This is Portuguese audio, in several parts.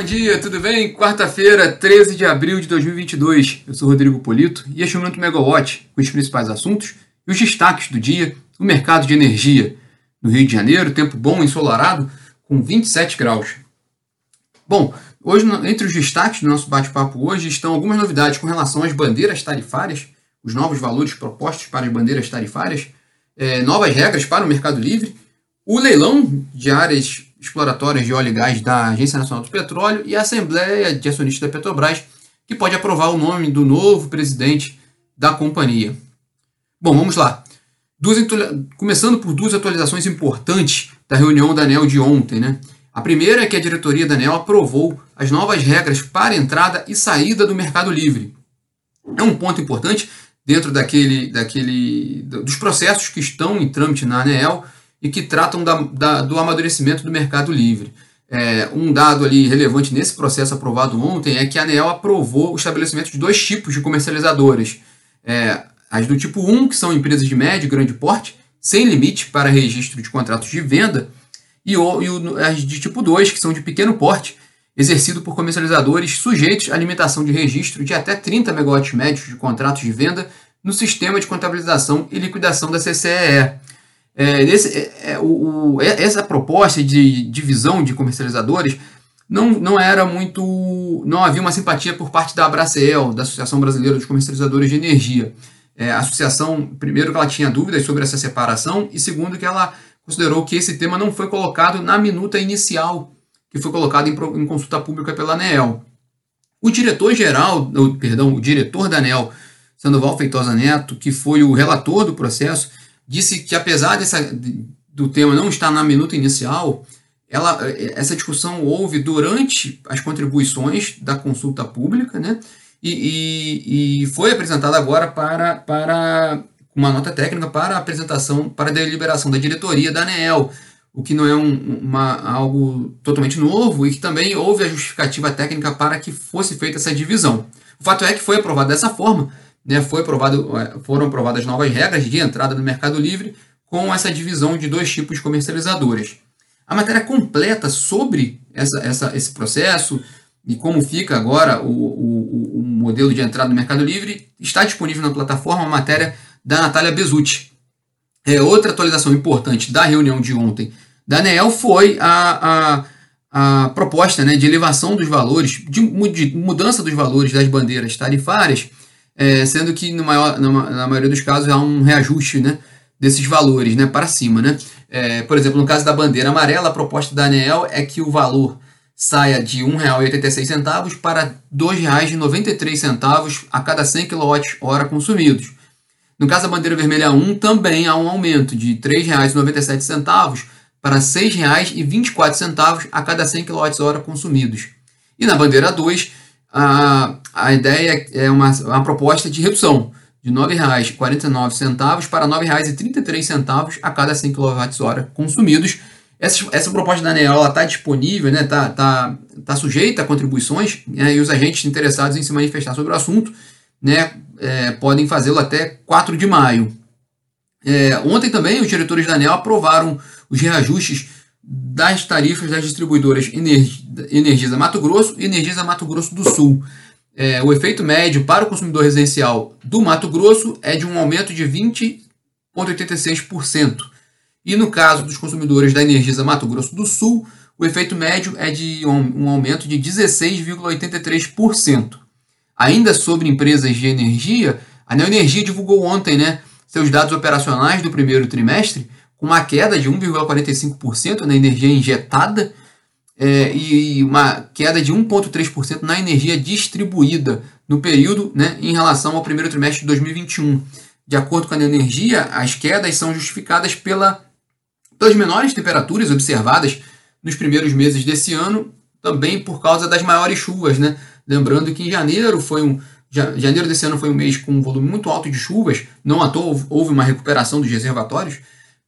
bom dia, tudo bem? Quarta-feira, 13 de abril de 2022. Eu sou Rodrigo Polito e este é o Minuto Megawatt, com os principais assuntos e os destaques do dia no mercado de energia. No Rio de Janeiro, tempo bom, ensolarado, com 27 graus. Bom, hoje, entre os destaques do nosso bate-papo hoje estão algumas novidades com relação às bandeiras tarifárias, os novos valores propostos para as bandeiras tarifárias, é, novas regras para o mercado livre, o leilão de áreas exploratórias de óleo e gás da Agência Nacional do Petróleo e a Assembleia de Acionistas da Petrobras, que pode aprovar o nome do novo presidente da companhia. Bom, vamos lá. Duas, começando por duas atualizações importantes da reunião da ANEL de ontem. Né? A primeira é que a diretoria da ANEL aprovou as novas regras para entrada e saída do mercado livre. É um ponto importante dentro daquele, daquele, dos processos que estão em trâmite na ANEL e que tratam da, da, do amadurecimento do mercado livre. É, um dado ali relevante nesse processo aprovado ontem é que a ANEL aprovou o estabelecimento de dois tipos de comercializadoras. É, as do tipo 1, que são empresas de médio e grande porte, sem limite para registro de contratos de venda, e, o, e o, as de tipo 2, que são de pequeno porte, exercido por comercializadores sujeitos à limitação de registro de até 30 megawatts médios de contratos de venda no sistema de contabilização e liquidação da CCEE. É, é, é, o, o, é, essa proposta de divisão de comercializadores não, não era muito. não havia uma simpatia por parte da Abracel, da Associação Brasileira dos Comercializadores de Energia. É, a associação, primeiro, que ela tinha dúvidas sobre essa separação, e segundo, que ela considerou que esse tema não foi colocado na minuta inicial que foi colocada em, em consulta pública pela ANEEL. O diretor-geral, perdão, o diretor da ANEL, Sandoval Feitosa Neto, que foi o relator do processo, disse que apesar dessa, do tema não estar na minuta inicial, ela, essa discussão houve durante as contribuições da consulta pública, né? E, e, e, foi apresentada agora para, para uma nota técnica para apresentação, para a deliberação da diretoria da ANEEL, o que não é um, uma, algo totalmente novo e que também houve a justificativa técnica para que fosse feita essa divisão. O fato é que foi aprovado dessa forma, né, foi aprovado, é, foram aprovadas novas regras de entrada no Mercado Livre com essa divisão de dois tipos de comercializadores. A matéria completa sobre essa, essa, esse processo e como fica agora o, o, o, modelo de entrada no Mercado Livre está disponível na plataforma, a matéria da Natália Bezutti. É, outra atualização importante da reunião de ontem da ANEEL foi a, a, a proposta né, de elevação dos valores, de, de mudança dos valores das bandeiras tarifárias é, sendo que no maior, na, na, maioria dos casos há um reajuste né, desses valores né, para cima. Né? É, por exemplo, no caso da bandeira amarela, a proposta da ANEEL é que o valor saia de R$ 1,86 para R$ 2,93 a cada 100 kWh consumidos. No caso da bandeira vermelha 1, também há um aumento de R$ 3,97 para R$ 6,24 a cada 100 kWh consumidos. E na bandeira 2, a, a ideia é uma, uma proposta de redução de R$ 9,49 para R$ 9,33 a cada 100 kWh consumidos. Essa, essa proposta da ANEEL está disponível, está né, tá, tá, tá sujeita a contribuições né, e os agentes interessados em se manifestar sobre o assunto né, é, podem fazê-lo até 4 de maio. É, ontem também os diretores da ANEL aprovaram os reajustes das tarifas das distribuidoras Energisa Mato Grosso e Energisa Mato Grosso do Sul. É, o efeito médio para o consumidor residencial do Mato Grosso é de um aumento de 20,86%. E no caso dos consumidores da Energisa Mato Grosso do Sul, o efeito médio é de um, um aumento de 16,83%. Ainda sobre empresas de energia, a Neoenergia divulgou ontem né, seus dados operacionais do primeiro trimestre, com uma queda de 1,45% na energia injetada é, e uma queda de 1,3% na energia distribuída no período né, em relação ao primeiro trimestre de 2021. De acordo com a energia, as quedas são justificadas pela, pelas menores temperaturas observadas nos primeiros meses desse ano, também por causa das maiores chuvas. Né? Lembrando que em janeiro foi um. Janeiro desse ano foi um mês com um volume muito alto de chuvas, não à toa houve uma recuperação dos reservatórios,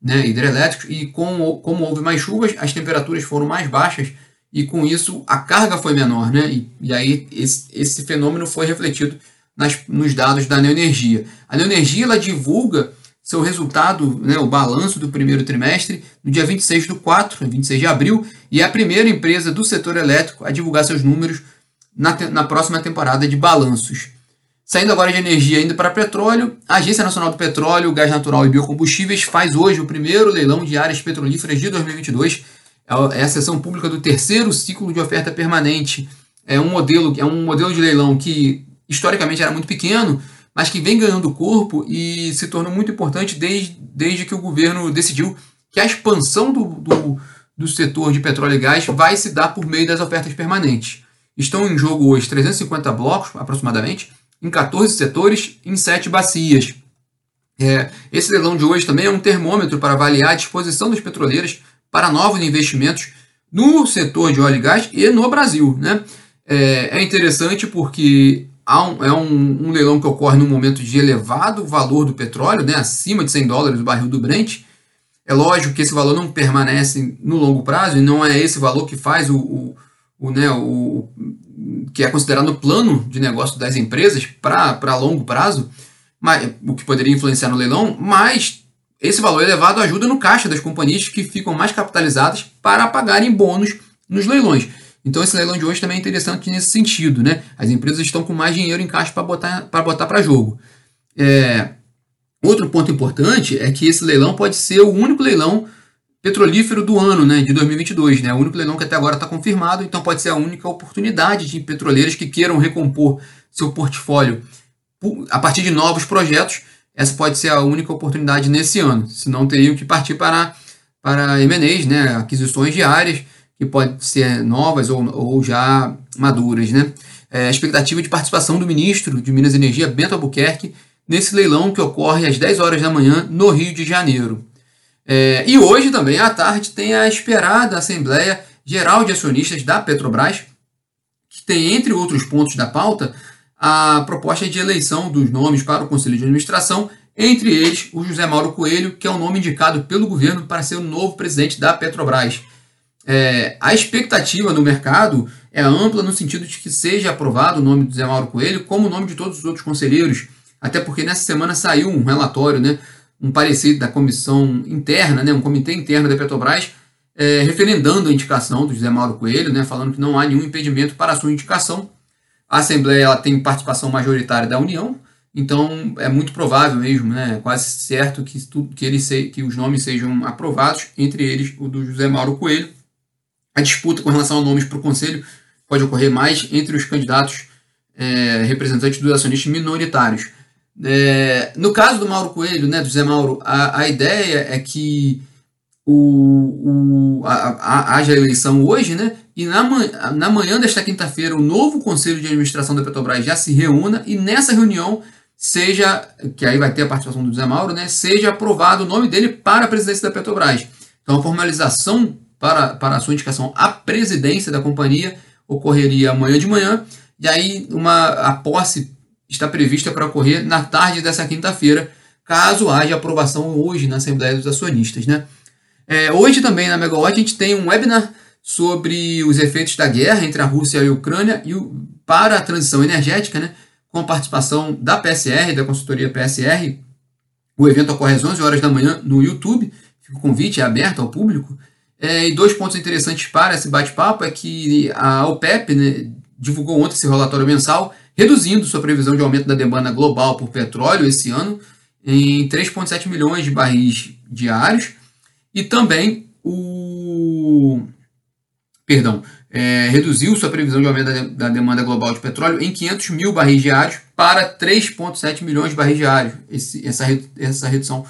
né, hidrelétricos, e com, como houve mais chuvas, as temperaturas foram mais baixas, e com isso a carga foi menor, né, e, e aí esse, esse fenômeno foi refletido nas, nos dados da Neoenergia. A Neoenergia ela divulga seu resultado, né, o balanço do primeiro trimestre, no dia 26 do 4, 26 de abril, e é a primeira empresa do setor elétrico a divulgar seus números na, na próxima temporada de balanços. Saindo agora de energia, indo para petróleo, a Agência Nacional do Petróleo, Gás Natural e Biocombustíveis faz hoje o primeiro leilão de áreas petrolíferas de 2022. É, é a sessão pública do terceiro ciclo de oferta permanente. É um modelo, é um modelo de leilão que historicamente era muito pequeno, mas que vem ganhando corpo e se tornou muito importante desde, desde que o governo decidiu que a expansão do, do, do setor de petróleo e gás vai se dar por meio das ofertas permanentes. Estão em jogo hoje 350 blocos, aproximadamente, em 14 setores, em 7 bacias. É, esse leilão de hoje também é um termômetro para avaliar a disposição das petroleiras para novos investimentos no setor de óleo e gás e no Brasil. Né? É, é interessante porque um, é um, um, leilão que ocorre num momento de elevado valor do petróleo, né, acima de 100 dólares o barril do Brent. É lógico que esse valor não permanece no longo prazo e não é esse valor que faz o, o, o né, o, que é considerado o plano de negócio das empresas para longo prazo, mas, o que poderia influenciar no leilão, mas esse valor elevado ajuda no caixa das companhias que ficam mais capitalizadas para pagarem bônus nos leilões. Então esse leilão de hoje também é interessante nesse sentido, né? As empresas estão com mais dinheiro em caixa para botar para botar para jogo. É, outro ponto importante é que esse leilão pode ser o único leilão petrolífero do ano, né, de 2022, né? O único leilão que até agora está confirmado, então pode ser a única oportunidade de petroleiros que queiram recompor seu portfólio a partir de novos projetos. Essa pode ser a única oportunidade nesse ano. Senão teriam que partir para para M&As, né, aquisições de áreas que podem ser novas ou, ou já maduras. Né? É, a expectativa de participação do ministro de Minas e Energia, Bento Albuquerque, nesse leilão que ocorre às 10 horas da manhã no Rio de Janeiro. É, e hoje também, à tarde, tem a esperada Assembleia Geral de Acionistas da Petrobras, que tem, entre outros pontos da pauta, a proposta de eleição dos nomes para o Conselho de Administração, entre eles o José Mauro Coelho, que é o nome indicado pelo governo para ser o novo presidente da Petrobras. É, a expectativa no mercado é ampla no sentido de que seja aprovado o nome do Zé Mauro Coelho, como o nome de todos os outros conselheiros, até porque nessa semana saiu um relatório, né, um parecer da comissão interna, né, um comitê interno da Petrobras, é, referendando a indicação do José Mauro Coelho, né, falando que não há nenhum impedimento para a sua indicação. A Assembleia ela tem participação majoritária da União, então é muito provável mesmo, né, quase certo que, tudo, que, ele se, que os nomes sejam aprovados, entre eles o do José Mauro Coelho. A disputa com relação a nomes para o Conselho pode ocorrer mais entre os candidatos é, representantes dos acionistas minoritários. É, no caso do Mauro Coelho, né, do Zé Mauro, a, a ideia é que o, o, a, a, haja eleição hoje, né, e na, na manhã desta quinta-feira o novo Conselho de Administração da Petrobras já se reúna e nessa reunião seja, que aí vai ter a participação do Zé Mauro, né, seja aprovado o nome dele para a presidência da Petrobras. Então a formalização para, para a sua indicação à presidência da companhia ocorreria amanhã de manhã, e aí uma, a posse está prevista para ocorrer na tarde dessa quinta-feira, caso haja aprovação hoje na Assembleia dos Acionistas. Né? É, hoje também na Megawatt a gente tem um webinar sobre os efeitos da guerra entre a Rússia e a Ucrânia e o, para a transição energética, né, com a participação da PSR, da consultoria PSR. O evento ocorre às 11 horas da manhã no YouTube, o convite é aberto ao público. É, e dois pontos interessantes para esse bate-papo é que a OPEP né, divulgou ontem esse relatório mensal, reduzindo sua previsão de aumento da demanda global por petróleo esse ano em 3,7 milhões de barris diários, e também o. Perdão, é, reduziu sua previsão de aumento da, da, demanda global de petróleo em 500 mil barris diários para 3,7 milhões de barris diários. Esse, essa, essa redução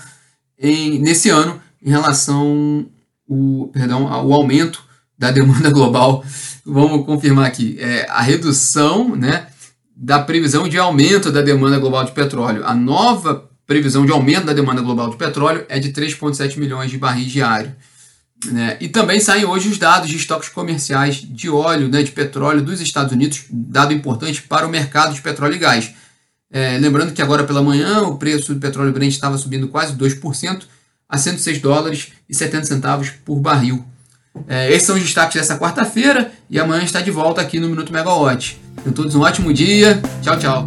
em, nesse ano em relação o, perdão, o aumento da demanda global. Vamos confirmar aqui. É, a redução né, da previsão de aumento da demanda global de petróleo. A nova previsão de aumento da demanda global de petróleo é de 3,7 milhões de barris diários. Né? E também saem hoje os dados de estoques comerciais de óleo, né, de petróleo dos Estados Unidos, dado importante para o mercado de petróleo e gás. É, lembrando que agora pela manhã o preço do petróleo Brent estava subindo quase 2%, a 106 dólares e 70 centavos por barril. É, esses são os destaques dessa quarta-feira e amanhã está de volta aqui no Minuto Megawatt. Tenham todos um ótimo dia. Tchau, tchau.